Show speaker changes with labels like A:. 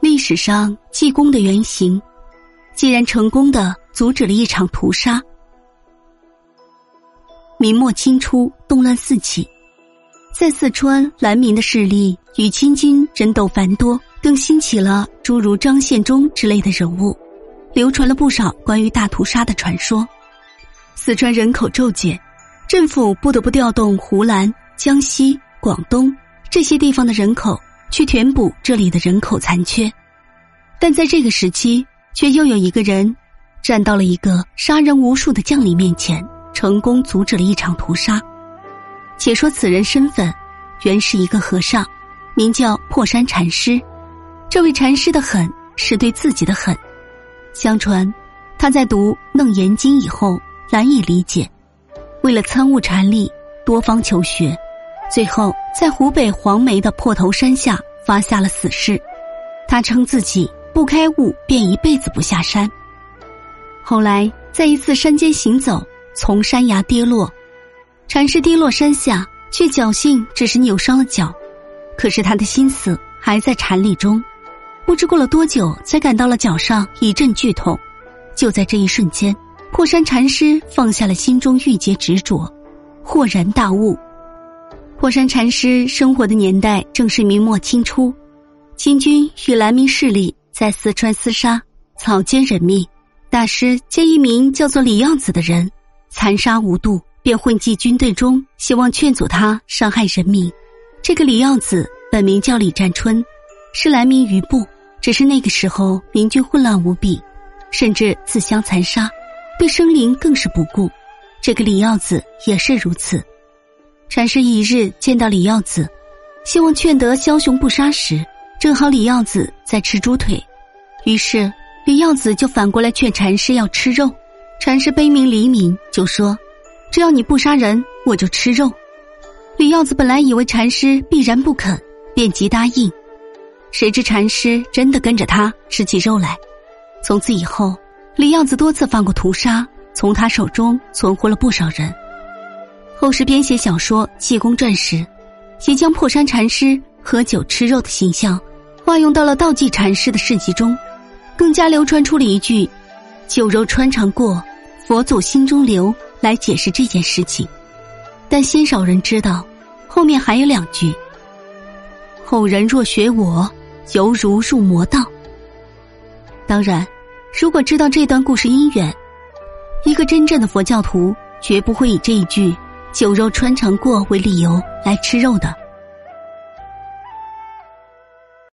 A: 历史上济公的原型，竟然成功的阻止了一场屠杀。明末清初，动乱四起，在四川南明的势力与清军争斗繁多，更兴起了诸如张献忠之类的人物，流传了不少关于大屠杀的传说。四川人口骤减，政府不得不调动湖南、江西、广东这些地方的人口。去填补这里的人口残缺，但在这个时期，却又有一个人站到了一个杀人无数的将领面前，成功阻止了一场屠杀。且说此人身份，原是一个和尚，名叫破山禅师。这位禅师的狠，是对自己的狠。相传，他在读《楞严经》以后难以理解，为了参悟禅理，多方求学。最后，在湖北黄梅的破头山下发下了死誓，他称自己不开悟便一辈子不下山。后来，在一次山间行走，从山崖跌落，禅师跌落山下，却侥幸只是扭伤了脚，可是他的心思还在禅理中，不知过了多久，才感到了脚上一阵剧痛。就在这一瞬间，破山禅师放下了心中郁结执着，豁然大悟。火山禅师生活的年代正是明末清初，清军与南明势力在四川厮杀，草菅人命。大师见一名叫做李耀子的人残杀无度，便混迹军队中，希望劝阻他伤害人民。这个李耀子本名叫李占春，是南明余部。只是那个时候明军混乱无比，甚至自相残杀，对生灵更是不顾。这个李耀子也是如此。禅师一日见到李耀子，希望劝得枭雄不杀时，正好李耀子在吃猪腿，于是李耀子就反过来劝禅师要吃肉。禅师悲悯黎民，就说：“只要你不杀人，我就吃肉。”李耀子本来以为禅师必然不肯，便即答应。谁知禅师真的跟着他吃起肉来。从此以后，李耀子多次放过屠杀，从他手中存活了不少人。后世编写小说《济公传》时，也将破山禅师喝酒吃肉的形象化用到了道济禅师的事迹中，更加流传出了一句“酒肉穿肠过，佛祖心中留”来解释这件事情。但鲜少人知道，后面还有两句：“后人若学我，犹如入魔道。”当然，如果知道这段故事因缘，一个真正的佛教徒绝不会以这一句。酒肉穿肠过为理由来吃肉的。